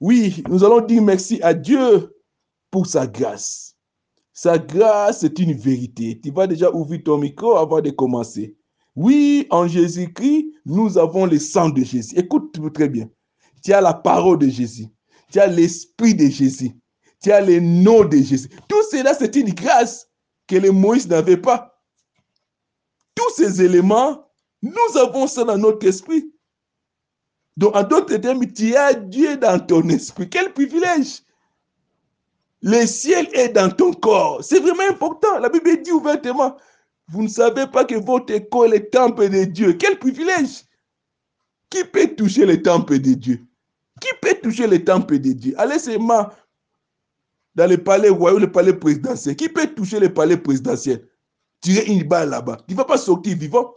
Oui, nous allons dire merci à Dieu pour sa grâce. Sa grâce est une vérité. Tu vas déjà ouvrir ton micro avant de commencer. Oui, en Jésus-Christ, nous avons le sang de Jésus. Écoute très bien. Tu as la parole de Jésus. Tu as l'esprit de Jésus. Tu as le nom de Jésus. Tout cela, c'est une grâce que les Moïse n'avait pas. Tous ces éléments, nous avons ça dans notre esprit. Donc, en d'autres termes, tu as Dieu dans ton esprit. Quel privilège! Le ciel est dans ton corps. C'est vraiment important. La Bible dit ouvertement, vous ne savez pas que votre corps est le temple de Dieu. Quel privilège! Qui peut toucher le temple de Dieu? Qui peut toucher le temple de Dieu? Allez seulement dans le palais royal, le palais présidentiel. Qui peut toucher le palais présidentiel? Tirer une balle là-bas. Tu ne vas pas sortir vivant.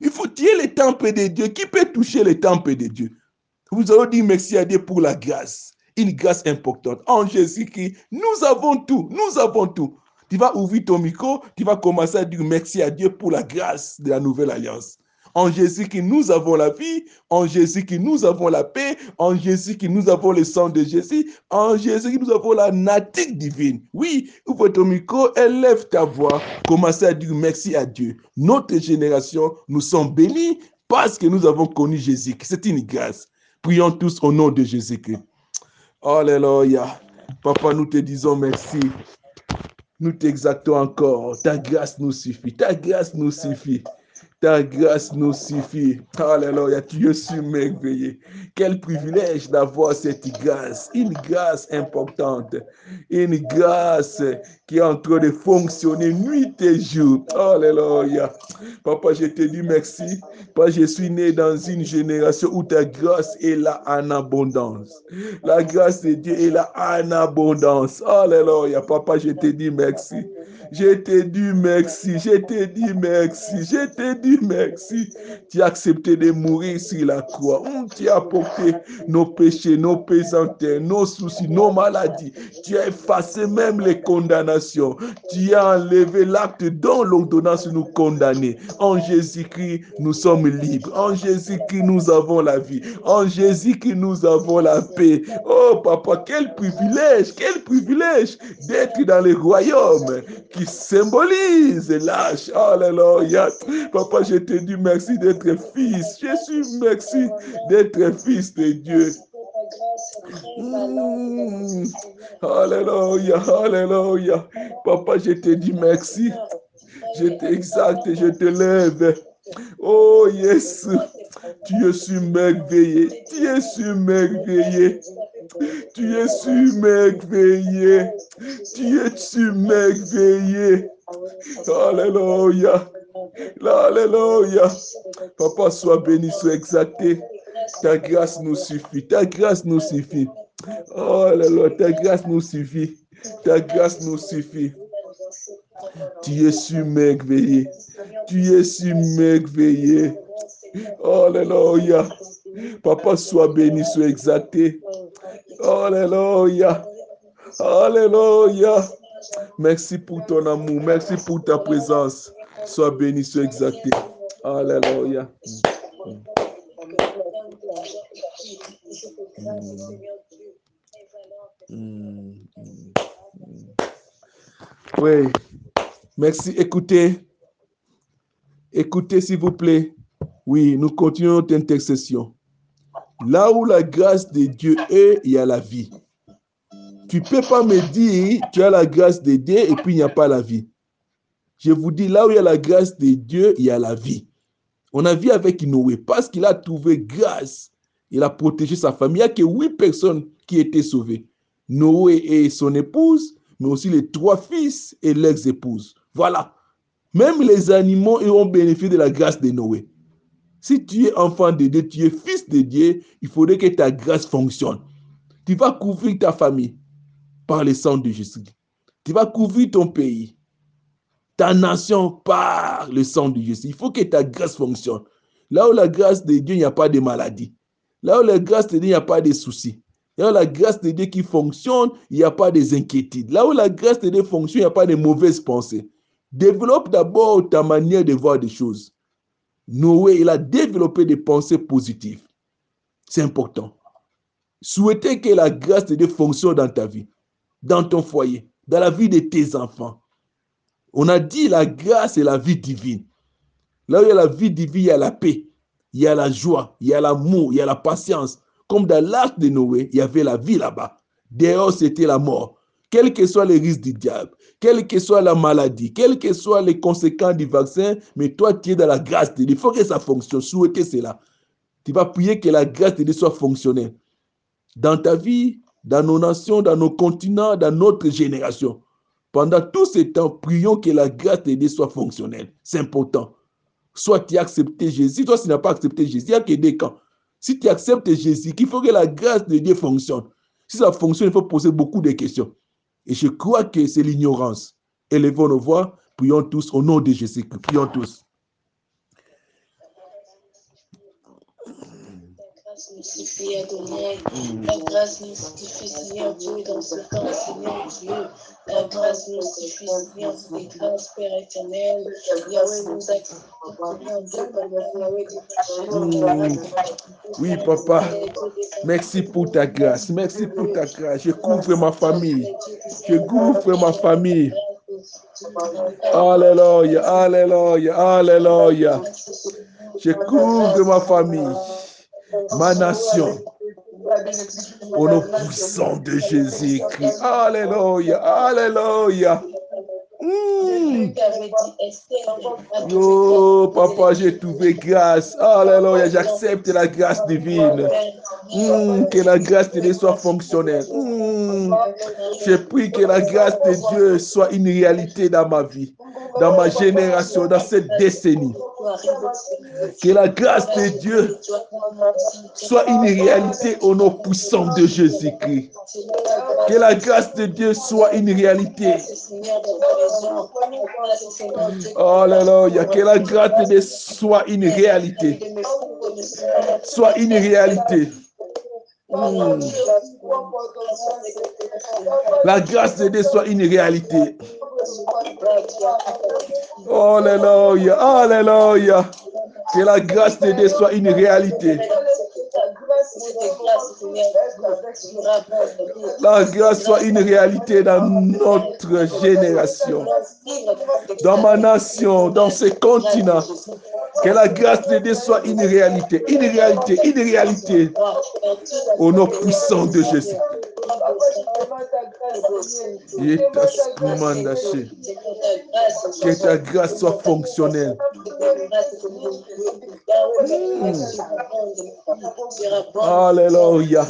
Il faut tirer le temple de Dieu. Qui peut toucher le temple de Dieu? Vous allons dire merci à Dieu pour la grâce. Une grâce importante. En Jésus-Christ, nous avons tout. Nous avons tout. Tu vas ouvrir ton micro, tu vas commencer à dire merci à Dieu pour la grâce de la nouvelle alliance. En Jésus qui nous avons la vie, en Jésus qui nous avons la paix, en Jésus qui nous avons le sang de Jésus, en Jésus qui nous avons la nature divine. Oui, ouvre ton micro, élève ta voix, commence à dire merci à Dieu. Notre génération, nous sommes bénis parce que nous avons connu Jésus. C'est une grâce. Prions tous au nom de Jésus-Christ. Alléluia. Papa, nous te disons merci. Nous t'exactons encore. Ta grâce nous suffit. Ta grâce nous suffit. Ta grâce nous suffit. Alléluia, tu es merveilleux. Quel privilège d'avoir cette grâce. Une grâce importante. Une grâce qui est en train de fonctionner nuit et jour. Alléluia. Papa, je te dis merci. Parce je suis né dans une génération où ta grâce est là en abondance. La grâce de Dieu est là en abondance. Alléluia. Papa, je te dis merci. Je te dis merci. Je te dis merci. Je te dis merci. Tu as accepté de mourir sur la croix. Tu as porté nos péchés, nos pesanteurs, nos soucis, nos maladies. Tu as effacé même les condamnations. Tu as enlevé l'acte dont l'ordonnance nous condamnait. En Jésus-Christ, nous sommes libres. En Jésus-Christ, nous avons la vie. En Jésus-Christ, nous avons la paix. Oh, papa, quel privilège, quel privilège d'être dans le royaume qui symbolise l'âge. Alléluia. Papa, je te dis merci d'être fils. Je suis merci d'être fils de Dieu. Mm. Alléluia, alléluia. Papa, je te dis merci. Je t'exalte, je te lève. Oh, yes. Tu es surmerveillé. Tu es surmerveillé. Tu es surmerveillé. Tu es surmerveillé. Alléluia. Alléluia. Papa, sois béni, sois exalté. Ta grâce nous suffit. Ta grâce nous suffit. Oh, alléluia. Ta grâce nous suffit. Ta grâce nous suffit. Tu es surmerveillé. Tu es surmerveillé. Alléluia. Papa, sois béni, sois exalté. Alléluia. Alléluia. Merci pour ton amour. Merci pour ta présence. Sois béni, sois exalté. Alléluia. Oui. Merci. Écoutez. Écoutez, s'il vous plaît. Oui, nous continuons notre intercession. Là où la grâce de Dieu est, il y a la vie. Tu ne peux pas me dire, tu as la grâce de Dieu et puis il n'y a pas la vie. Je vous dis, là où il y a la grâce de Dieu, il y a la vie. On a vu avec Noé, parce qu'il a trouvé grâce, il a protégé sa famille. Il n'y a que huit personnes qui étaient sauvées. Noé et son épouse, mais aussi les trois fils et l'ex-épouse. Voilà. Même les animaux ont bénéficié de la grâce de Noé. Si tu es enfant de Dieu, tu es fils de Dieu, il faudrait que ta grâce fonctionne. Tu vas couvrir ta famille par le sang de Jésus. Tu vas couvrir ton pays, ta nation par le sang de Jésus. Il faut que ta grâce fonctionne. Là où la grâce de Dieu, il n'y a pas de maladie. Là où la grâce de Dieu, il n'y a pas de soucis. Là où la grâce de Dieu qui fonctionne, il n'y a pas des inquiétudes. Là où la grâce de Dieu fonctionne, il n'y a pas de mauvaises pensées. Développe d'abord ta manière de voir des choses. Noé, il a développé des pensées positives. C'est important. souhaiter que la grâce de Dieu fonctionne dans ta vie, dans ton foyer, dans la vie de tes enfants. On a dit la grâce et la vie divine. Là où il y a la vie divine, il y a la paix, il y a la joie, il y a l'amour, il y a la patience. Comme dans l'arche de Noé, il y avait la vie là-bas. Dehors, c'était la mort. Quels que soient les risques du diable, quelle que soit la maladie, quelles que soient les conséquences du vaccin, mais toi, tu es dans la grâce de Dieu. Il faut que ça fonctionne. Souhaitez cela. Tu vas prier que la grâce de Dieu soit fonctionnelle. Dans ta vie, dans nos nations, dans nos continents, dans notre génération. Pendant tout ce temps, prions que la grâce de Dieu soit fonctionnelle. C'est important. Soit tu as accepté Jésus, si tu n'as pas accepté Jésus, il n'y a que des camps. Si tu acceptes Jésus, qu'il faut que la grâce de Dieu fonctionne. Si ça fonctionne, il faut poser beaucoup de questions. Et je crois que c'est l'ignorance. Élevons nos voix, prions tous au nom de Jésus. Prions tous. Suffit, Adonai. La grâce nous suffit, Seigneur Dieu, dans ce temps, Seigneur Dieu. La grâce nous suffit, Seigneur, des grâces, Père éternel. Yahweh nous Oui, papa. Merci pour ta grâce. Merci pour ta grâce. Je couvre ma famille. Je couvre ma famille. Alléluia, Alléluia, Alléluia. Je couvre ma famille, ma nation, au nom puissant de Jésus-Christ. Alléluia, Alléluia. Mm. Oh, papa, j'ai trouvé grâce. Alléluia, j'accepte la grâce divine. Mm, que la grâce de Dieu soit fonctionnelle. Mm. Je prie que la grâce de Dieu soit une réalité dans ma vie, dans ma génération, dans cette décennie. Que la grâce de Dieu soit une réalité au nom puissant de Jésus-Christ. Que la grâce de Dieu soit une réalité. Alléluia. Que la grâce de Dieu soit une réalité. Soit une réalité. Mm. La grâce de Dieu soit une réalité. Alléluia, Alléluia. Que la grâce de Dieu soit une réalité. La grâce soit une réalité dans notre génération, dans ma nation, dans ce continent. Que la grâce de Dieu soit une réalité, une réalité, une réalité au nom puissant de Jésus. Que ta grâce soit fonctionnelle. Alléluia.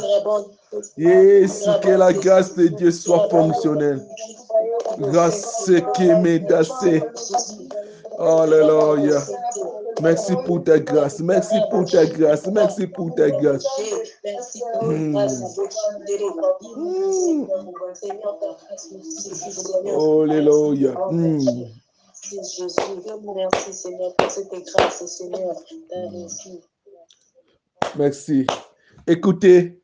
Yes, que la grâce de Dieu soit fonctionnelle. Grâce qui m'est dassé. Alléluia. Merci pour ta grâce. Merci pour ta grâce. Merci pour ta grâce. Mm. Mm. Alléluia. Mm. Jésus, merci Seigneur pour cette grâce, Seigneur. Merci. Écoutez,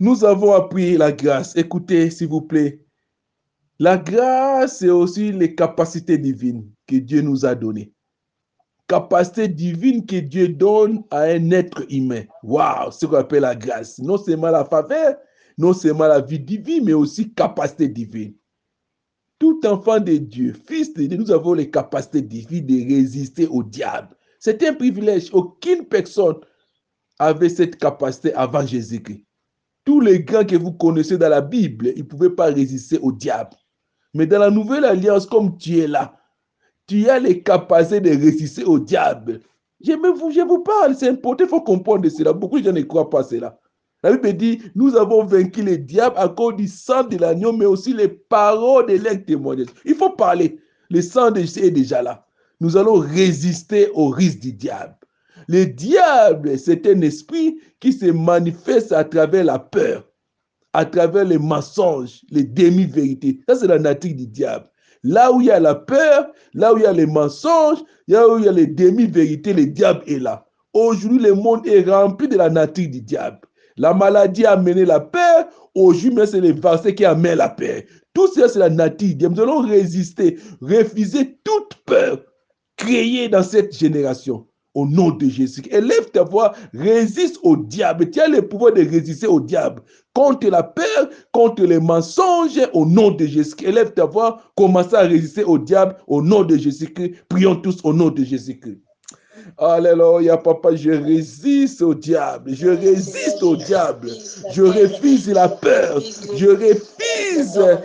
nous avons appris la grâce. Écoutez, s'il vous plaît. La grâce, c'est aussi les capacités divines que Dieu nous a données. Capacité divine que Dieu donne à un être humain. Waouh, ce qu'on appelle la grâce. Non seulement la faveur, non seulement la vie divine, mais aussi capacité divine. Tout enfant de Dieu, fils de Dieu, nous avons les capacités divines de résister au diable. C'est un privilège. Aucune personne avait cette capacité avant Jésus-Christ. Tous les grands que vous connaissez dans la Bible, ils ne pouvaient pas résister au diable. Mais dans la nouvelle alliance, comme tu es là, tu as les capacités de résister au diable. Je, vous parle, c'est important, il faut comprendre cela. Beaucoup de gens ne croient pas cela. La Bible dit, nous avons vaincu le diable à cause du sang de l'agneau, mais aussi les paroles de l'un témoignage. Il faut parler. Le sang de Jésus est déjà là. Nous allons résister au risque du diable. Le diable, c'est un esprit qui se manifeste à travers la peur, à travers les mensonges, les demi-vérités. Ça, c'est la nature du diable. Là où il y a la peur, là où il y a les mensonges, là où il y a les demi-vérités, le diable est là. Aujourd'hui, le monde est rempli de la nature du diable. La maladie a amené la peur. Aujourd'hui, c'est les vaccins qui amènent la peur. Tout ça, c'est la nature du diable. Nous allons résister, refuser toute peur créée dans cette génération. Au nom de Jésus. Élève ta voix, résiste au diable. Tu as le pouvoir de résister au diable. Contre la peur, contre les mensonges, au nom de Jésus. Élève ta voix, commence à résister au diable au nom de Jésus-Christ. Prions tous au nom de Jésus-Christ. Alléluia, papa, je résiste au diable. Je résiste au diable. Je refuse la peur. Je refuse,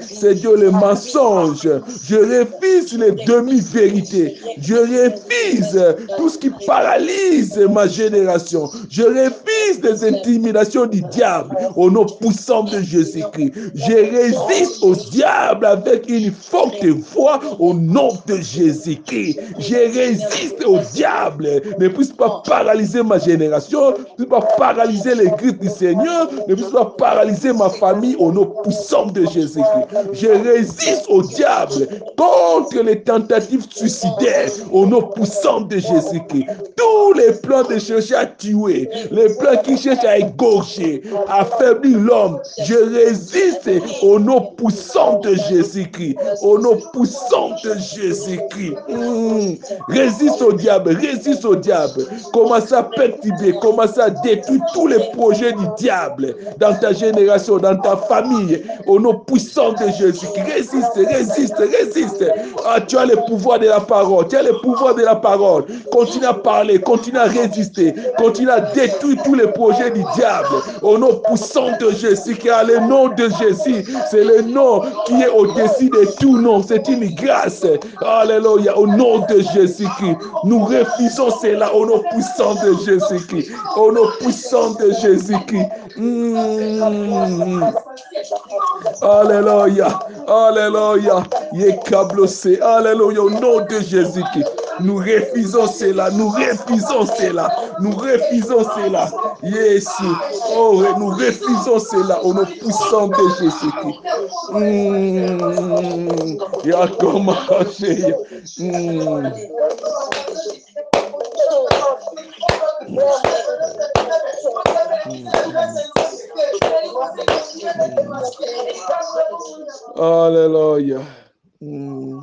c'est Dieu, le mensonge. Je refuse les demi-vérités. Je refuse tout ce qui paralyse ma génération. Je refuse les intimidations du diable au nom puissant de Jésus-Christ. Je résiste au diable avec une forte foi au nom de Jésus-Christ. Je résiste au diable ne puisse pas paralyser ma génération, ne puisse pas paralyser l'église du Seigneur, ne puisse pas paralyser ma famille au nom puissant de Jésus-Christ. Je résiste au diable contre les tentatives suicidaires au nom puissant de Jésus-Christ. Tous les plans de chercher à tuer, les plans qui cherchent à égorger, à affaiblir l'homme, je résiste au nom puissant de Jésus-Christ. Au nom puissant de Jésus-Christ. Mmh. Résiste au diable, résiste au diable. Commence à perturber, commence à détruire tous les projets du diable dans ta génération, dans ta famille. Puissant de Jésus. Résiste, résiste, résiste. Ah, tu as le pouvoir de la parole. Tu as le pouvoir de la parole. Continue à parler, continue à résister, continue à détruire tous les projets du diable. Au nom puissant de Jésus, car le nom de Jésus, c'est le nom qui est au-dessus de tout nom. C'est une grâce. Alléluia. Au nom de Jésus-Christ, nous refusons cela au nom puissant de Jésus-Christ. Au nom puissant de Jésus-Christ. Mmh. Alléluia. Alléluia. Yekablosé. Alléluia. Au nom de Jésus-Christ. Nous refusons cela. Nous refusons cela. Nous refusons cela. Jésus. Oh, nous refusons cela au nom puissant de Jésus-Christ. Mmh. Alléluia. Mm.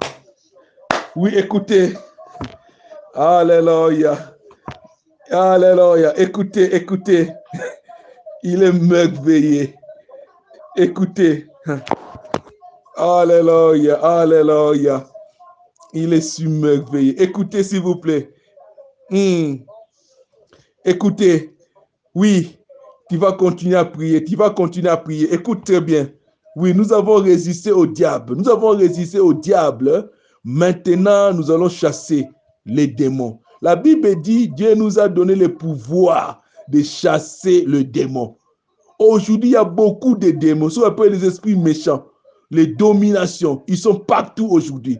Oui, écoutez. Alléluia. Alléluia. Écoutez, écoutez. Il est merveilleux. Écoutez. Alléluia. Alléluia. Il est submerveillé. Écoutez, s'il vous plaît. Hmm. Écoutez, oui, tu vas continuer à prier, tu vas continuer à prier. Écoute très bien. Oui, nous avons résisté au diable. Nous avons résisté au diable. Maintenant, nous allons chasser les démons. La Bible dit, Dieu nous a donné le pouvoir de chasser le démon. Aujourd'hui, il y a beaucoup de démons, ce qu'on appelle les esprits méchants, les dominations. Ils sont partout aujourd'hui.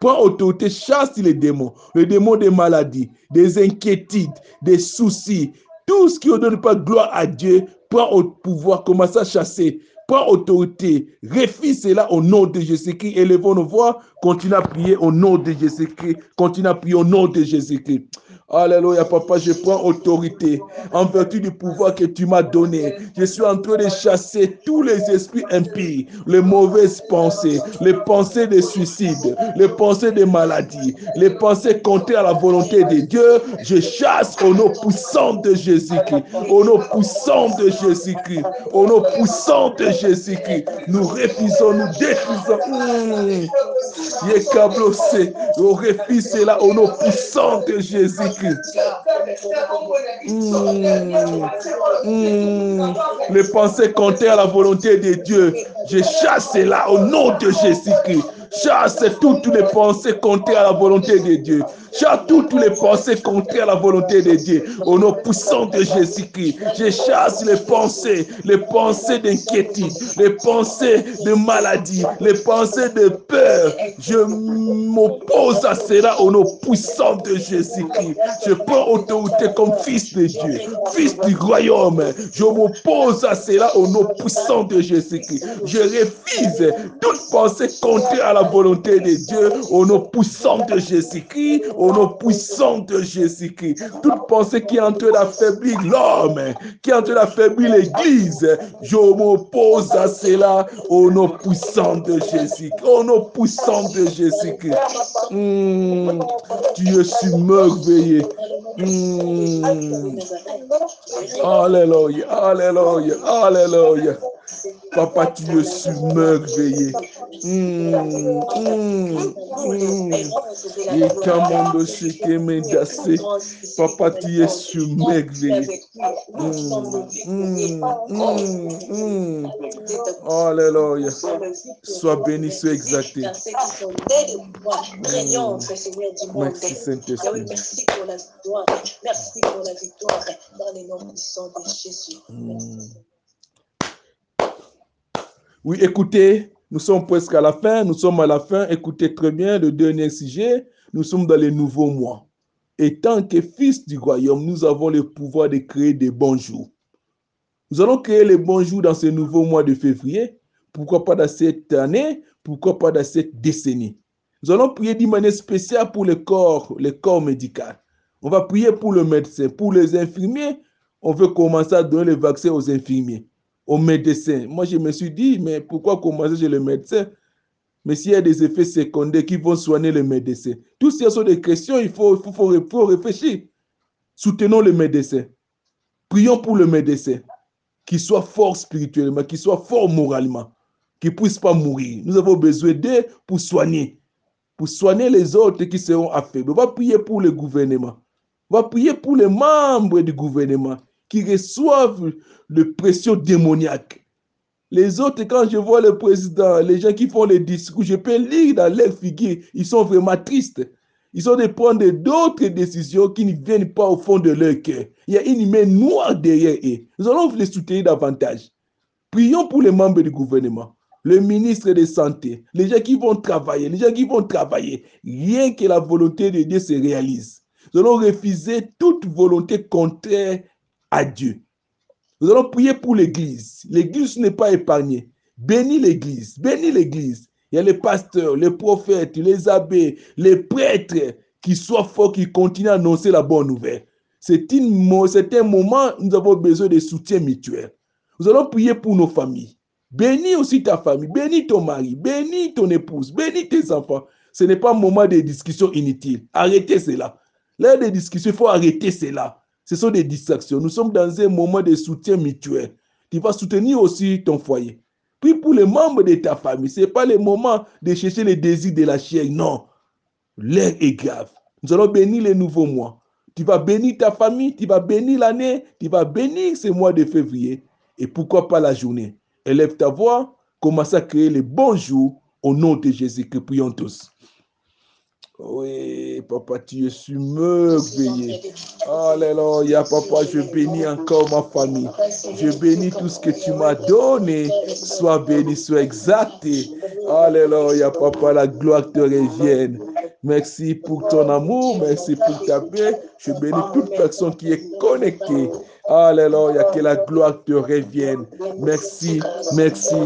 Prends autorité, chasse les démons, les démons des maladies, des inquiétudes, des soucis, tout ce qui ne donne pas gloire à Dieu, prends au pouvoir, commence à chasser, prends autorité, refuse cela au nom de Jésus-Christ, élevons nos voix, continue à prier au nom de Jésus-Christ, continue à prier au nom de Jésus-Christ. Alléluia, papa, je prends autorité en vertu du pouvoir que tu m'as donné. Je suis en train de chasser tous les esprits impies, les mauvaises pensées, les pensées de suicide, les pensées de maladie, les pensées contraires à la volonté de Dieu. Je chasse au nom puissant de Jésus-Christ, au nom puissant de Jésus-Christ, au nom puissant de Jésus-Christ. Nous refusons, nous détruisons. Mmh. Nous refusons là au nom puissant de Mmh. Mmh. Les pensées contraires à la volonté de Dieu, je chasse cela au nom de Jésus-Christ. Chasse toutes les pensées contraires à la volonté de Dieu. Chasse toutes les pensées contraires à la volonté de Dieu. Au nom puissant de Jésus-Christ. Je chasse les pensées, les pensées d'inquiétude, les pensées de maladie, les pensées de peur. Je m'oppose à cela au nom puissant de Jésus-Christ. Je prends autorité comme fils de Dieu, fils du royaume. Je m'oppose à cela au nom puissant de Jésus-Christ. Je refuse toute pensée contraire à la volonté de Dieu au nom puissant de Jésus-Christ, au nom puissant de Jésus-Christ. Toute pensée qui est en train d'affaiblir l'homme, qui est en train d'affaiblir l'Église, je m'oppose à cela au nom puissant de Jésus-Christ. Au nom puissant de Jésus-Christ. Hmm, tu es submerveillé. Hmm. Alléluia, Alléluia, Alléluia. Papa, tu es submerveillé. Hmm, qui m'est dassé, Papa, tu es submerveillé. Hmm, hmm, hmm. Alléluia. Sois béni, sois exalté. Merci, Saint-Esprit. Merci pour la victoire. Merci pour la victoire dans les noms puissants de Jésus. Oui, écoutez, nous sommes presque à la fin. Nous sommes à la fin. Écoutez très bien le dernier sujet. Nous sommes dans les nouveaux mois. Et tant que fils du royaume, nous avons le pouvoir de créer des bons jours. Nous allons créer les bons jours dans ce nouveau mois de février. Pourquoi pas dans cette année? Pourquoi pas dans cette décennie? Nous allons prier d'une manière spéciale pour le corps, le corps médical. On va prier pour le médecin, pour les infirmiers. On veut commencer à donner les vaccins aux infirmiers, aux médecins. Moi, je me suis dit, mais pourquoi commencer chez le médecin? Mais s'il y a des effets secondaires qui vont soigner les médecins, toutes ces sont des questions, il faut, faut, faut, réfléchir. Soutenons les médecins. Prions pour le médecin, qu'il soit fort spirituellement, qu'il soit fort moralement, qu'il ne puisse pas mourir. Nous avons besoin d'eux pour soigner, pour soigner les autres qui seront affaiblis. On va prier pour le gouvernement. On va prier pour les membres du gouvernement qui reçoivent les pressions démoniaques. Les autres, quand je vois le président, les gens qui font les discours, je peux lire dans leur figure, ils sont vraiment tristes. Ils ont de prendre d'autres décisions qui ne viennent pas au fond de leur cœur. Il y a une main noire derrière eux. Nous allons les soutenir davantage. Prions pour les membres du gouvernement, le ministre de Santé, les gens qui vont travailler, les gens qui vont travailler. Rien que la volonté de Dieu se réalise. Nous allons refuser toute volonté contraire à Dieu. Nous allons prier pour l'Église. L'Église n'est pas épargnée. Bénis l'Église. Bénis l'Église. Il y a les pasteurs, les prophètes, les abbés, les prêtres qui soient forts, qui continuent à annoncer la bonne nouvelle. C'est un moment où nous avons besoin de soutien mutuel. Nous allons prier pour nos familles. Bénis aussi ta famille. Bénis ton mari. Bénis ton épouse. Bénis tes enfants. Ce n'est pas un moment de discussion inutile. Arrêtez cela. L'heure des discussions, il faut arrêter cela. Ce sont des distractions. Nous sommes dans un moment de soutien mutuel. Tu vas soutenir aussi ton foyer. Puis pour les membres de ta famille, ce n'est pas le moment de chercher les désirs de la chair. Non. L'heure est grave. Nous allons bénir les nouveaux mois. Tu vas bénir ta famille, tu vas bénir l'année, tu vas bénir ce mois de février. Et pourquoi pas la journée? Élève ta voix, commence à créer les bons jours au nom de Jésus. Que prions tous. Oui, papa, tu es submerveillé. Alléluia, papa, je bénis encore ma famille. Je bénis tout ce que tu m'as donné. Sois béni, sois exalté. Alléluia, papa, la gloire te revienne. Merci pour ton amour, merci pour ta paix. Je bénis toute personne qui est connectée. Alléluia, que la gloire te revienne. Merci, merci,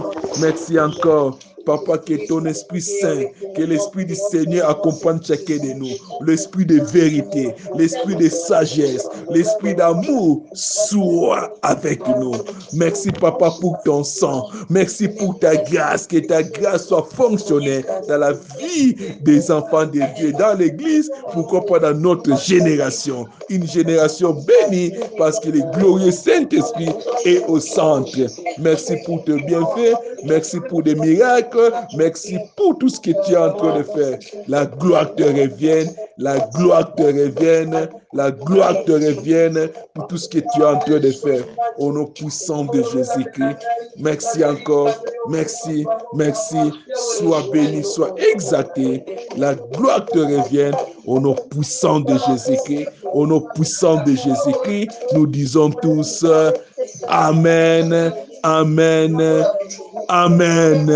merci encore. Papa, que ton Esprit Saint, que l'Esprit du Seigneur accompagne chacun de nous. L'Esprit de vérité, l'Esprit de sagesse, l'Esprit d'amour soit avec nous. Merci, Papa, pour ton sang. Merci pour ta grâce, que ta grâce soit fonctionnelle dans la vie des enfants de Dieu, dans l'Église, pourquoi pas dans notre génération. Une génération bénie parce que le glorieux Saint-Esprit est au centre. Merci pour tes bienfaits. Merci pour des miracles. Merci pour tout ce que tu es en train de faire. La gloire te revienne. La gloire te revienne. La gloire te revienne pour tout ce que tu es en train de faire. Au nom puissant de Jésus-Christ. Merci encore. Merci. Merci. Sois béni, sois exalté. La gloire te revienne. Au nom puissant de Jésus-Christ. Au nom puissant de Jésus-Christ. Nous disons tous Amen. Amen. Amen.